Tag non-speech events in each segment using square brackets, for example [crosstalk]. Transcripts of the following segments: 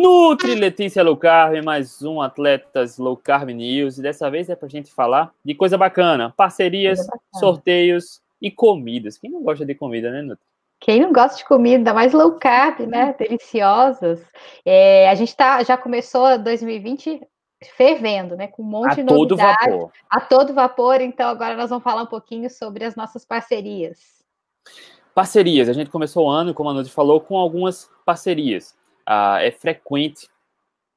Nutri Letícia Low Carb, mais um Atletas Low Carb News. E dessa vez é pra gente falar de coisa bacana: parcerias, coisa bacana. sorteios e comidas. Quem não gosta de comida, né, Nutri? Quem não gosta de comida, mais low carb, né? Deliciosas. É, a gente tá, já começou 2020 fervendo, né? Com um monte a de novidades. Todo vapor. A todo vapor. Então, agora nós vamos falar um pouquinho sobre as nossas parcerias. Parcerias. A gente começou o ano, como a Nutri falou, com algumas parcerias. Ah, é frequente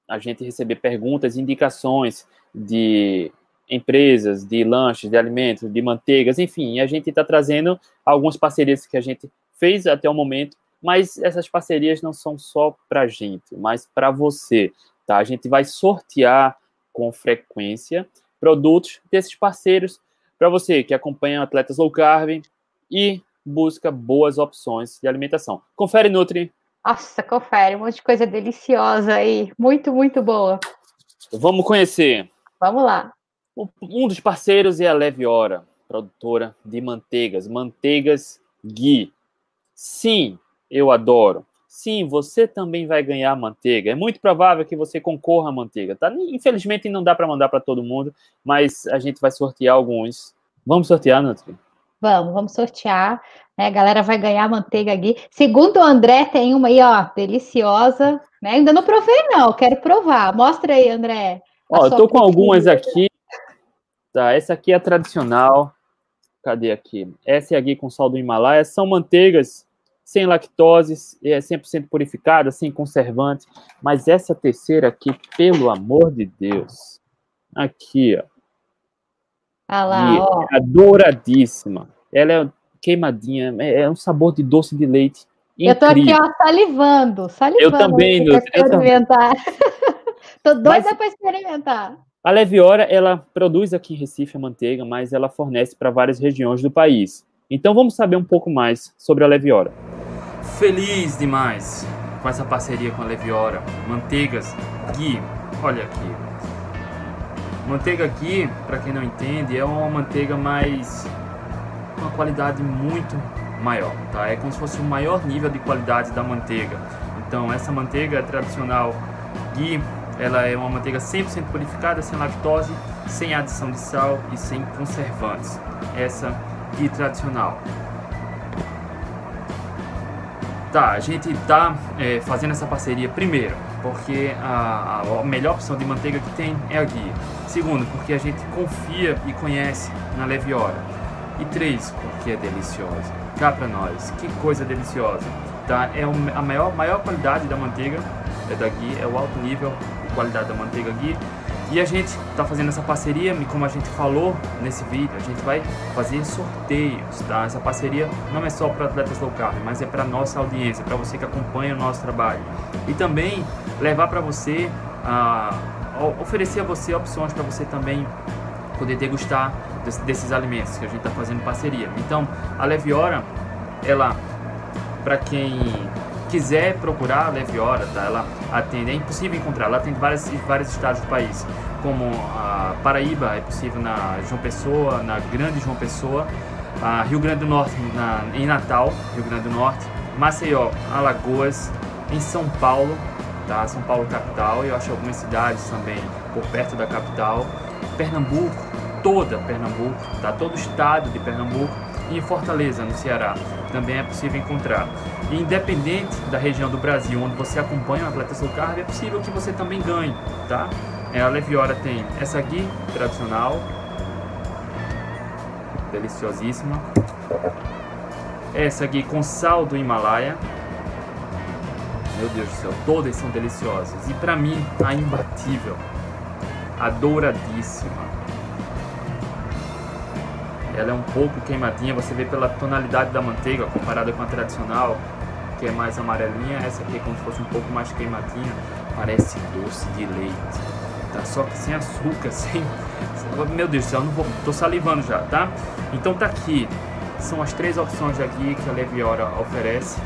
a gente receber perguntas, indicações de empresas, de lanches, de alimentos, de manteigas, enfim, a gente está trazendo algumas parcerias que a gente fez até o momento, mas essas parcerias não são só para a gente, mas para você, tá? A gente vai sortear com frequência produtos desses parceiros para você que acompanha atletas low carb e busca boas opções de alimentação. Confere Nutri. Nossa, confere, um monte de coisa deliciosa aí, muito, muito boa. Vamos conhecer. Vamos lá. Um dos parceiros é a Leve Hora, produtora de manteigas, manteigas Gui. Sim, eu adoro. Sim, você também vai ganhar manteiga. É muito provável que você concorra à manteiga, tá? Infelizmente não dá para mandar para todo mundo, mas a gente vai sortear alguns. Vamos sortear, Nutri? Vamos, vamos sortear. Né? A galera vai ganhar manteiga aqui. Segundo o André, tem uma aí, ó, deliciosa. Né? Ainda não provei, não. Quero provar. Mostra aí, André. Ó, eu tô com algumas aqui. Tá, essa aqui é a tradicional. Cadê aqui? Essa é aqui com sal do Himalaia. São manteigas sem lactose, é 100% purificada, sem conservante. Mas essa terceira aqui, pelo amor de Deus. Aqui, ó. Ah lá, ó. É adoradíssima. Ela é queimadinha, é, é um sabor de doce de leite. Incrível. Eu tô aqui, ó, salivando, salivando. Eu também, eu experimentar. [laughs] tô doida para experimentar. A Leviora, ela produz aqui em Recife a manteiga, mas ela fornece para várias regiões do país. Então vamos saber um pouco mais sobre a Leviora. Feliz demais com essa parceria com a Leviora. Manteigas Gui, olha aqui. Manteiga Gui, para quem não entende, é uma manteiga mais uma qualidade muito maior, tá? É como se fosse o maior nível de qualidade da manteiga. Então essa manteiga tradicional Gui ela é uma manteiga 100% purificada, sem lactose, sem adição de sal e sem conservantes. Essa ghee tradicional. Tá, a gente está é, fazendo essa parceria primeiro, porque a, a, melhor opção de manteiga que tem é a ghee. Segundo, porque a gente confia e conhece na Leviora. E três, porque é deliciosa. Cá para nós, que coisa deliciosa. Tá? É a maior, maior qualidade da manteiga é da ghee, é o alto nível qualidade da manteiga aqui. E a gente está fazendo essa parceria, como a gente falou nesse vídeo, a gente vai fazer sorteios, tá? Essa parceria não é só para atletas low carb, mas é para nossa audiência, para você que acompanha o nosso trabalho. E também levar para você, uh, oferecer a você opções para você também poder degustar desses alimentos que a gente está fazendo parceria. Então, a Leviora, ela, para quem quiser procurar a Leve Hora, tá? ela atende, é impossível encontrar, ela atende vários, vários estados do país, como a Paraíba, é possível na João Pessoa, na Grande João Pessoa, a Rio Grande do Norte, na, em Natal, Rio Grande do Norte, Maceió, Alagoas, em São Paulo, tá? São Paulo capital, eu acho algumas cidades também por perto da capital, Pernambuco, toda Pernambuco, tá? Todo o estado de Pernambuco e em Fortaleza, no Ceará, também é possível encontrar. E independente da região do Brasil onde você acompanha o atleta low carb, é possível que você também ganhe, tá? É, a Leviora tem essa aqui, tradicional, deliciosíssima. Essa aqui com sal do Himalaia. Meu Deus do céu, todas são deliciosas. E para mim, a imbatível, adoradíssima ela é um pouco queimadinha, você vê pela tonalidade da manteiga comparada com a tradicional, que é mais amarelinha, essa aqui é como se fosse um pouco mais queimadinha, parece doce de leite, tá? Só que sem açúcar, [laughs] sem... Meu Deus do céu, não vou... tô salivando já, tá? Então tá aqui, são as três opções aqui que a Leviora oferece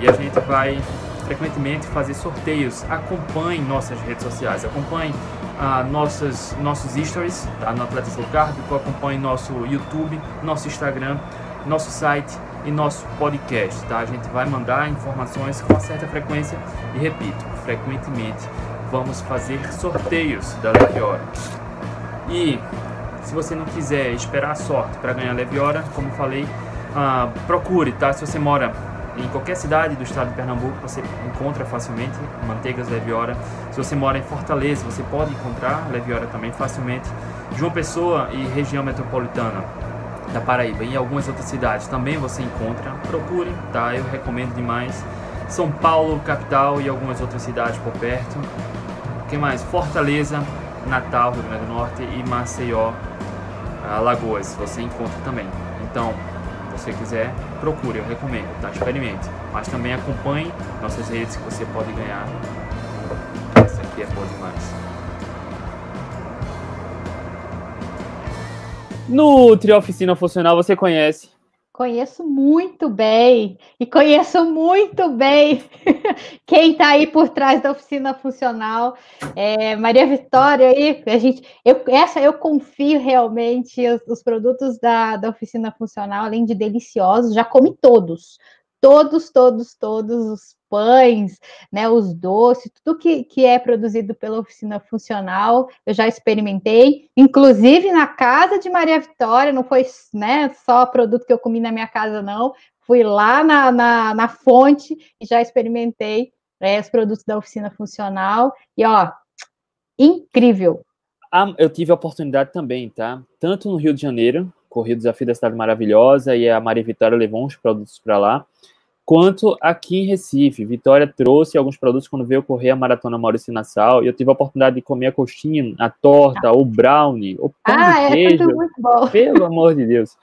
e a gente vai frequentemente fazer sorteios. Acompanhe nossas redes sociais, acompanhe ah, nossas, nossos stories tá? no Atletas Low Carb, acompanhe nosso YouTube, nosso Instagram, nosso site e nosso podcast, tá? A gente vai mandar informações com certa frequência e repito, frequentemente vamos fazer sorteios da Leve Hora. E se você não quiser esperar a sorte para ganhar Leve Hora, como falei, uh, procure, tá? Se você mora em qualquer cidade do estado de Pernambuco, você encontra facilmente manteigas Leve Hora. Se você mora em Fortaleza, você pode encontrar Leve Hora também facilmente. João Pessoa e região metropolitana da Paraíba e em algumas outras cidades também você encontra. Procure, tá? Eu recomendo demais. São Paulo, capital e algumas outras cidades por perto. Quem mais? Fortaleza, Natal, Rio Grande do Norte e Maceió, Alagoas. Você encontra também. Então, se você quiser, procure, eu recomendo, tá? Experimente. Mas também acompanhe nossas redes que você pode ganhar. Essa aqui é boa demais. Nutri Oficina Funcional você conhece? Conheço muito bem e conheço muito bem [laughs] quem está aí por trás da oficina funcional. É, Maria Vitória aí, a gente, eu, essa eu confio realmente os, os produtos da, da oficina funcional, além de deliciosos, já comi todos, todos, todos, todos os pães, né, os doces, tudo que, que é produzido pela oficina funcional, eu já experimentei, inclusive na casa de Maria Vitória, não foi né, só produto que eu comi na minha casa, não, fui lá na, na, na fonte e já experimentei é, os produtos da oficina funcional, e ó, incrível. Ah, eu tive a oportunidade também, tá? Tanto no Rio de Janeiro, corri o Desafio da Cidade Maravilhosa, e a Maria Vitória levou uns produtos para lá, quanto aqui em Recife. Vitória trouxe alguns produtos quando veio correr a Maratona Maurício Nassau, e eu tive a oportunidade de comer a coxinha, a torta, ah. o brownie, o pão ah, de é queijo. É muito bom. Pelo amor de Deus.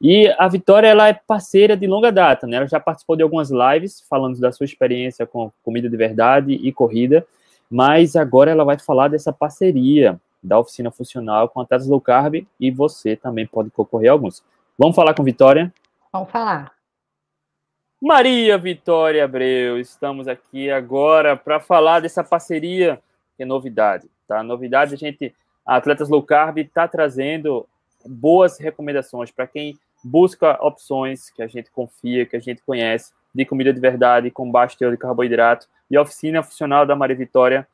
E a Vitória, ela é parceira de longa data, né? Ela já participou de algumas lives falando da sua experiência com comida de verdade e corrida, mas agora ela vai falar dessa parceria da oficina funcional com a Tatas Low Carb e você também pode concorrer a alguns. Vamos falar com Vitória? Vamos falar. Maria Vitória Abreu, estamos aqui agora para falar dessa parceria que é novidade, tá? Novidade, a gente, a Atletas Low Carb está trazendo boas recomendações para quem busca opções que a gente confia, que a gente conhece, de comida de verdade, com baixo teor de carboidrato, e a oficina funcional da Maria Vitória.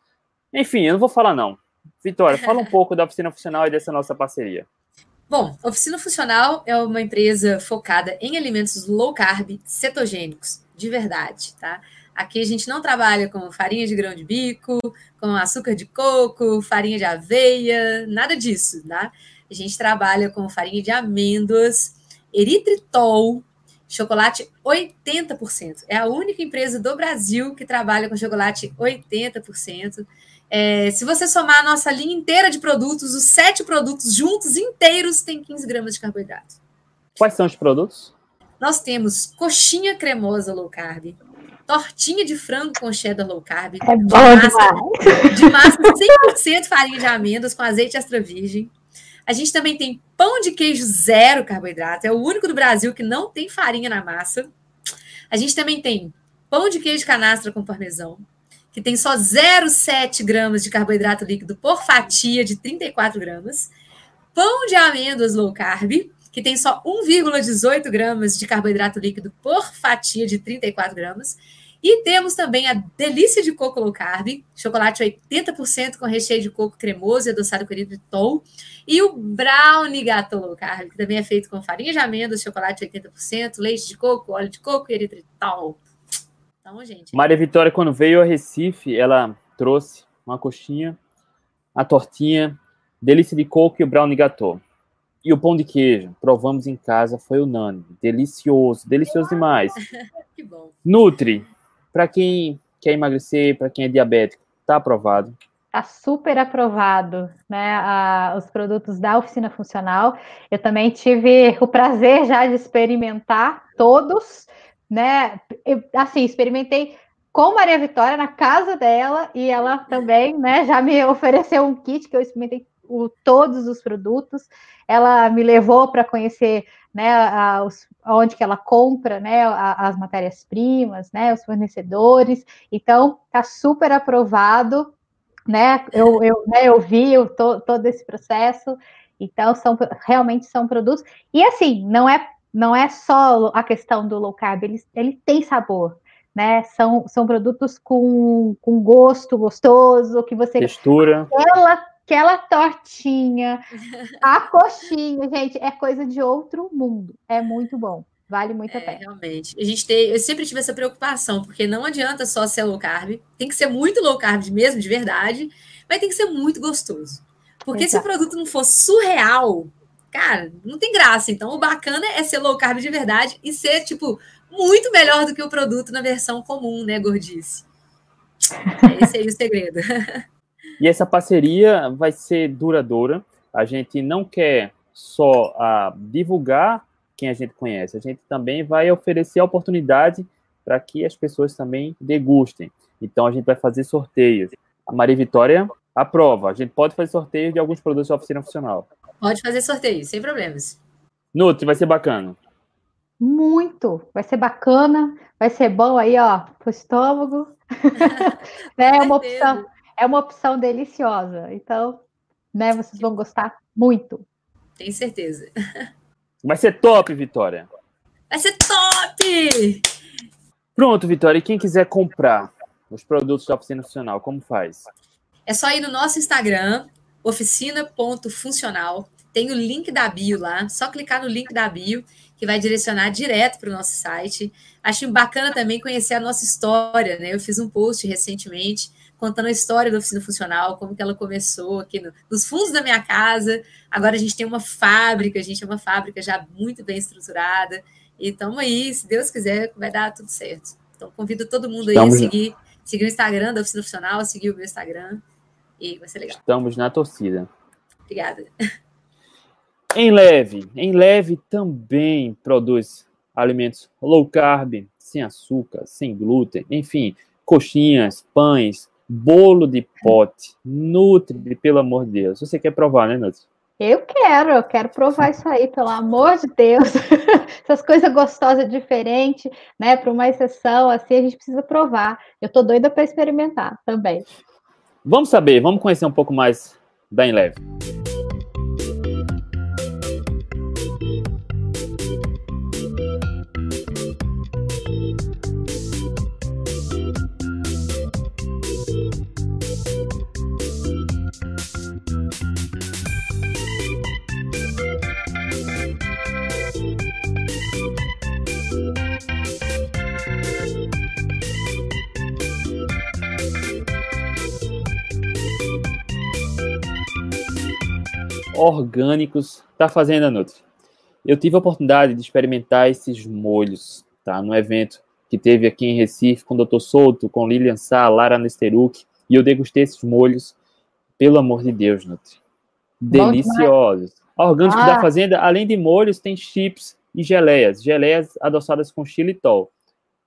Enfim, eu não vou falar não. Vitória, fala um pouco da oficina funcional e dessa nossa parceria. Bom, Oficina Funcional é uma empresa focada em alimentos low carb, cetogênicos, de verdade, tá? Aqui a gente não trabalha com farinha de grão de bico, com açúcar de coco, farinha de aveia, nada disso, tá? A gente trabalha com farinha de amêndoas, eritritol, chocolate 80%. É a única empresa do Brasil que trabalha com chocolate 80%. É, se você somar a nossa linha inteira de produtos, os sete produtos juntos, inteiros, tem 15 gramas de carboidrato. Quais são os produtos? Nós temos coxinha cremosa low carb, tortinha de frango com cheddar low carb, é de, massa, de massa 100% farinha de amêndoas com azeite extra virgem. A gente também tem pão de queijo zero carboidrato, é o único do Brasil que não tem farinha na massa. A gente também tem pão de queijo canastra com parmesão, que tem só 0,7 gramas de carboidrato líquido por fatia de 34 gramas. Pão de amêndoas low carb, que tem só 1,18 gramas de carboidrato líquido por fatia de 34 gramas. E temos também a delícia de coco low carb, chocolate 80% com recheio de coco cremoso e adoçado com eritritol. E o brownie gato low carb, que também é feito com farinha de amêndoas, chocolate 80%, leite de coco, óleo de coco e eritritol. Então, gente. Maria Vitória, quando veio a Recife, ela trouxe uma coxinha, a tortinha, delícia de coco e o brownie gâteau. E o pão de queijo, provamos em casa, foi unânime. Delicioso, delicioso demais. [laughs] que bom. Nutri, para quem quer emagrecer, para quem é diabético, tá aprovado. Tá super aprovado, né? A, os produtos da oficina funcional. Eu também tive o prazer já de experimentar todos né? Eu, assim, experimentei com Maria Vitória na casa dela e ela também, né, já me ofereceu um kit que eu experimentei o, todos os produtos. Ela me levou para conhecer, né, a, os, onde que ela compra, né, a, as matérias-primas, né, os fornecedores. Então, tá super aprovado, né? Eu, eu, né, eu vi to, todo esse processo. Então, são realmente são produtos. E assim, não é não é só a questão do low carb, ele, ele tem sabor, né? São, são produtos com, com gosto gostoso, que você. Textura. Aquela, aquela tortinha, a coxinha, gente, é coisa de outro mundo. É muito bom. Vale muito é, a pena. Realmente. A gente tem, eu sempre tive essa preocupação, porque não adianta só ser low carb, tem que ser muito low carb mesmo, de verdade, mas tem que ser muito gostoso. Porque Exato. se o produto não for surreal, cara, não tem graça. Então, o bacana é ser low carb de verdade e ser, tipo, muito melhor do que o produto na versão comum, né, gordice? É esse aí o segredo. E essa parceria vai ser duradoura. A gente não quer só uh, divulgar quem a gente conhece, a gente também vai oferecer a oportunidade para que as pessoas também degustem. Então, a gente vai fazer sorteios. A Maria Vitória aprova. A gente pode fazer sorteio de alguns produtos da oficina funcional. Pode fazer sorteio, sem problemas. Nutri, vai ser bacana. Muito, vai ser bacana, vai ser bom aí, ó, pro estômago. né? [laughs] É uma opção, é uma opção deliciosa. Então, né, vocês vão gostar muito. Tenho certeza. Vai ser top, Vitória. Vai ser top! Pronto, Vitória. E quem quiser comprar os produtos da Oficina Funcional, como faz? É só ir no nosso Instagram, oficina.funcional. Tem o link da bio lá. Só clicar no link da bio que vai direcionar direto para o nosso site. Acho bacana também conhecer a nossa história, né? Eu fiz um post recentemente contando a história da oficina funcional, como que ela começou aqui no, nos fundos da minha casa. Agora a gente tem uma fábrica, a gente é uma fábrica já muito bem estruturada. E estamos aí, se Deus quiser, vai dar tudo certo. Então convido todo mundo aí Estamos... a seguir, seguir o Instagram da oficina funcional, seguir o meu Instagram e vai ser legal. Estamos na torcida. Obrigada. Em leve, em leve também produz alimentos low carb, sem açúcar, sem glúten, enfim, coxinhas, pães, bolo de pote, Nutri, pelo amor de Deus. Você quer provar, né, Nutri? Eu quero, eu quero provar isso aí, pelo amor de Deus. [laughs] Essas coisas gostosas, diferentes, né? Para uma exceção, assim, a gente precisa provar. Eu tô doida para experimentar também. Vamos saber, vamos conhecer um pouco mais da Enleve. Orgânicos da Fazenda Nutri. Eu tive a oportunidade de experimentar esses molhos, tá? No evento que teve aqui em Recife com o Dr. Souto, com Lilian Sá, Lara Nesteruk, e eu degustei esses molhos, pelo amor de Deus, Nutri. Deliciosos. Orgânicos ah. da Fazenda, além de molhos, tem chips e geleias. Geleias adoçadas com xilitol.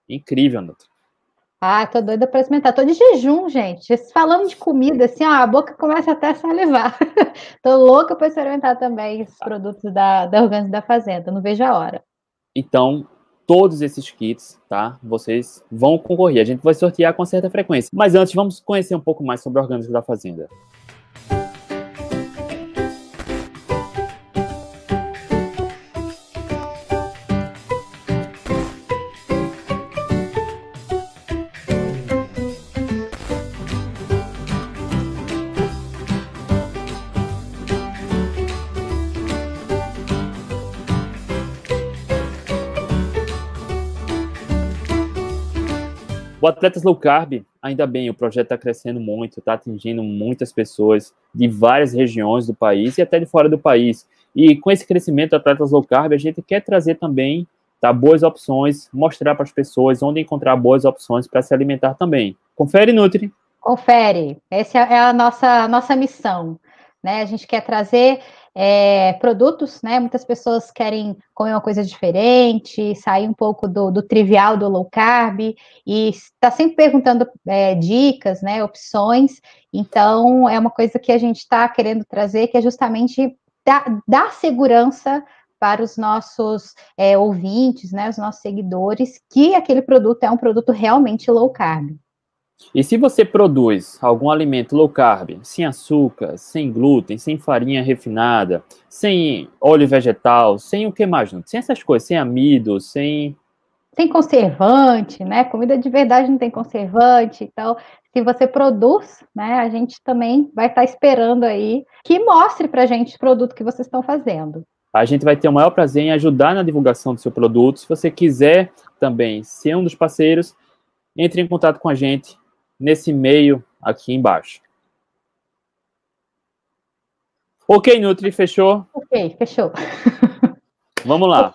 Incrível, Nutri. Ah, tô doida para experimentar. Tô de jejum, gente. Falando de comida, assim, ó, a boca começa até a salivar. [laughs] tô louca para experimentar também esses produtos da, da Orgânica da Fazenda. Não vejo a hora. Então, todos esses kits, tá? Vocês vão concorrer. A gente vai sortear com certa frequência. Mas antes, vamos conhecer um pouco mais sobre o Orgânico da Fazenda. O Atletas Low Carb, ainda bem, o projeto está crescendo muito, está atingindo muitas pessoas de várias regiões do país e até de fora do país. E com esse crescimento do Atletas Low Carb, a gente quer trazer também tá, boas opções, mostrar para as pessoas onde encontrar boas opções para se alimentar também. Confere, Nutri. Confere. Essa é a nossa, nossa missão. Né? A gente quer trazer é, produtos, né? Muitas pessoas querem comer uma coisa diferente, sair um pouco do, do trivial do low carb e está sempre perguntando é, dicas, né? Opções. Então é uma coisa que a gente está querendo trazer, que é justamente dar, segurança para os nossos é, ouvintes, né? Os nossos seguidores, que aquele produto é um produto realmente low carb. E se você produz algum alimento low carb, sem açúcar, sem glúten, sem farinha refinada, sem óleo vegetal, sem o que mais? Sem essas coisas, sem amido, sem sem conservante, né? Comida de verdade não tem conservante. Então, se você produz, né, a gente também vai estar esperando aí que mostre para a gente o produto que vocês estão fazendo. A gente vai ter o maior prazer em ajudar na divulgação do seu produto. Se você quiser também ser um dos parceiros, entre em contato com a gente nesse e-mail aqui embaixo. Ok, Nutri, fechou? Ok, fechou. Vamos lá.